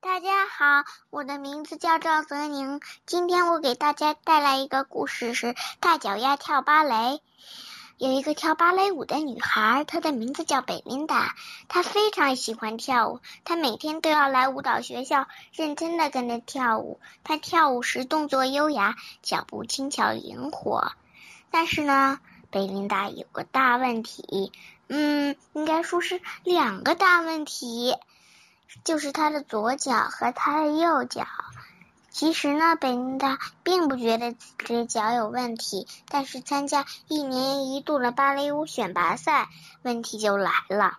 大家好，我的名字叫赵泽宁。今天我给大家带来一个故事，是大脚丫跳芭蕾。有一个跳芭蕾舞的女孩，她的名字叫贝琳达。她非常喜欢跳舞，她每天都要来舞蹈学校，认真的跟着跳舞。她跳舞时动作优雅，脚步轻巧灵活。但是呢，贝琳达有个大问题，嗯，应该说是两个大问题。就是他的左脚和他的右脚。其实呢，贝琳达并不觉得自己的脚有问题，但是参加一年一度的芭蕾舞选拔赛，问题就来了。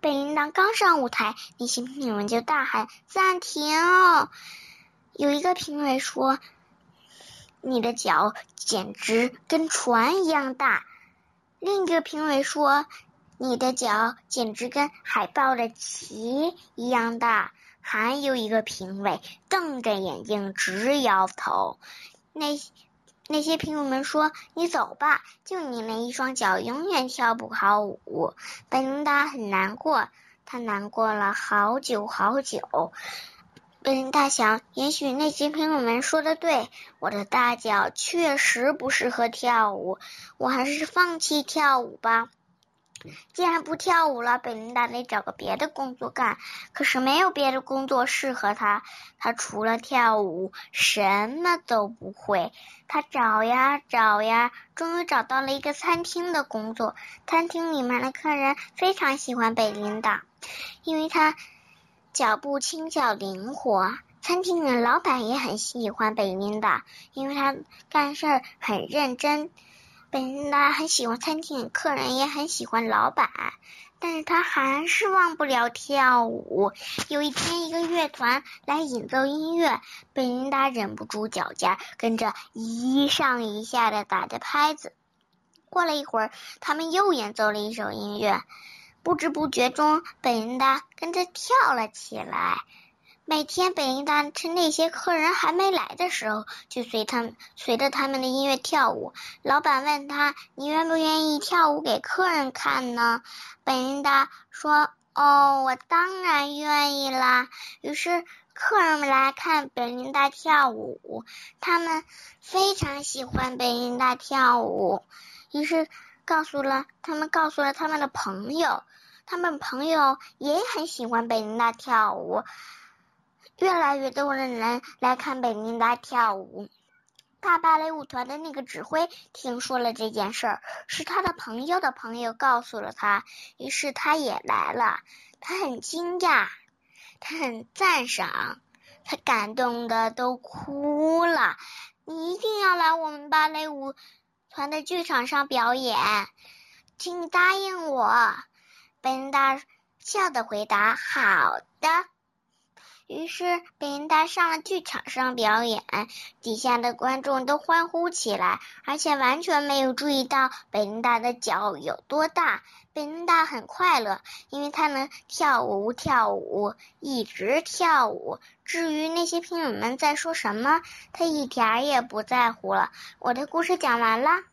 贝琳达刚上舞台，那些评委们就大喊暂停。有一个评委说：“你的脚简直跟船一样大。”另一个评委说。你的脚简直跟海豹的鳍一样大，还有一个评委瞪着眼睛直摇头。那那些评委们说：“你走吧，就你那一双脚，永远跳不好舞。”贝琳达很难过，她难过了好久好久。贝琳达想，也许那些评委们说的对，我的大脚确实不适合跳舞，我还是放弃跳舞吧。既然不跳舞了，贝琳达得找个别的工作干。可是没有别的工作适合她，她除了跳舞什么都不会。她找呀找呀，终于找到了一个餐厅的工作。餐厅里面的客人非常喜欢贝琳达，因为她脚步轻巧灵活。餐厅的老板也很喜欢贝琳达，因为她干事很认真。贝琳达很喜欢餐厅，客人也很喜欢老板，但是他还是忘不了跳舞。有一天，一个乐团来演奏音乐，贝琳达忍不住脚尖跟着一上一下的打着拍子。过了一会儿，他们又演奏了一首音乐，不知不觉中，贝琳达跟着跳了起来。每天，贝琳达趁那些客人还没来的时候，就随他们随着他们的音乐跳舞。老板问他：“你愿不愿意跳舞给客人看呢？”贝琳达说：“哦，我当然愿意啦。”于是，客人们来看贝琳达跳舞，他们非常喜欢贝琳达跳舞，于是告诉了他们，告诉了他们的朋友，他们朋友也很喜欢贝琳达跳舞。越来越多的人来看贝琳达跳舞。大芭蕾舞团的那个指挥听说了这件事儿，是他的朋友的朋友告诉了他，于是他也来了。他很惊讶，他很赞赏，他感动的都哭了。你一定要来我们芭蕾舞团的剧场上表演，请你答应我。贝琳达笑的回答：“好的。”于是，贝琳达上了剧场上表演，底下的观众都欢呼起来，而且完全没有注意到贝琳达的脚有多大。贝琳达很快乐，因为她能跳舞，跳舞，一直跳舞。至于那些评委们在说什么，她一点儿也不在乎了。我的故事讲完了。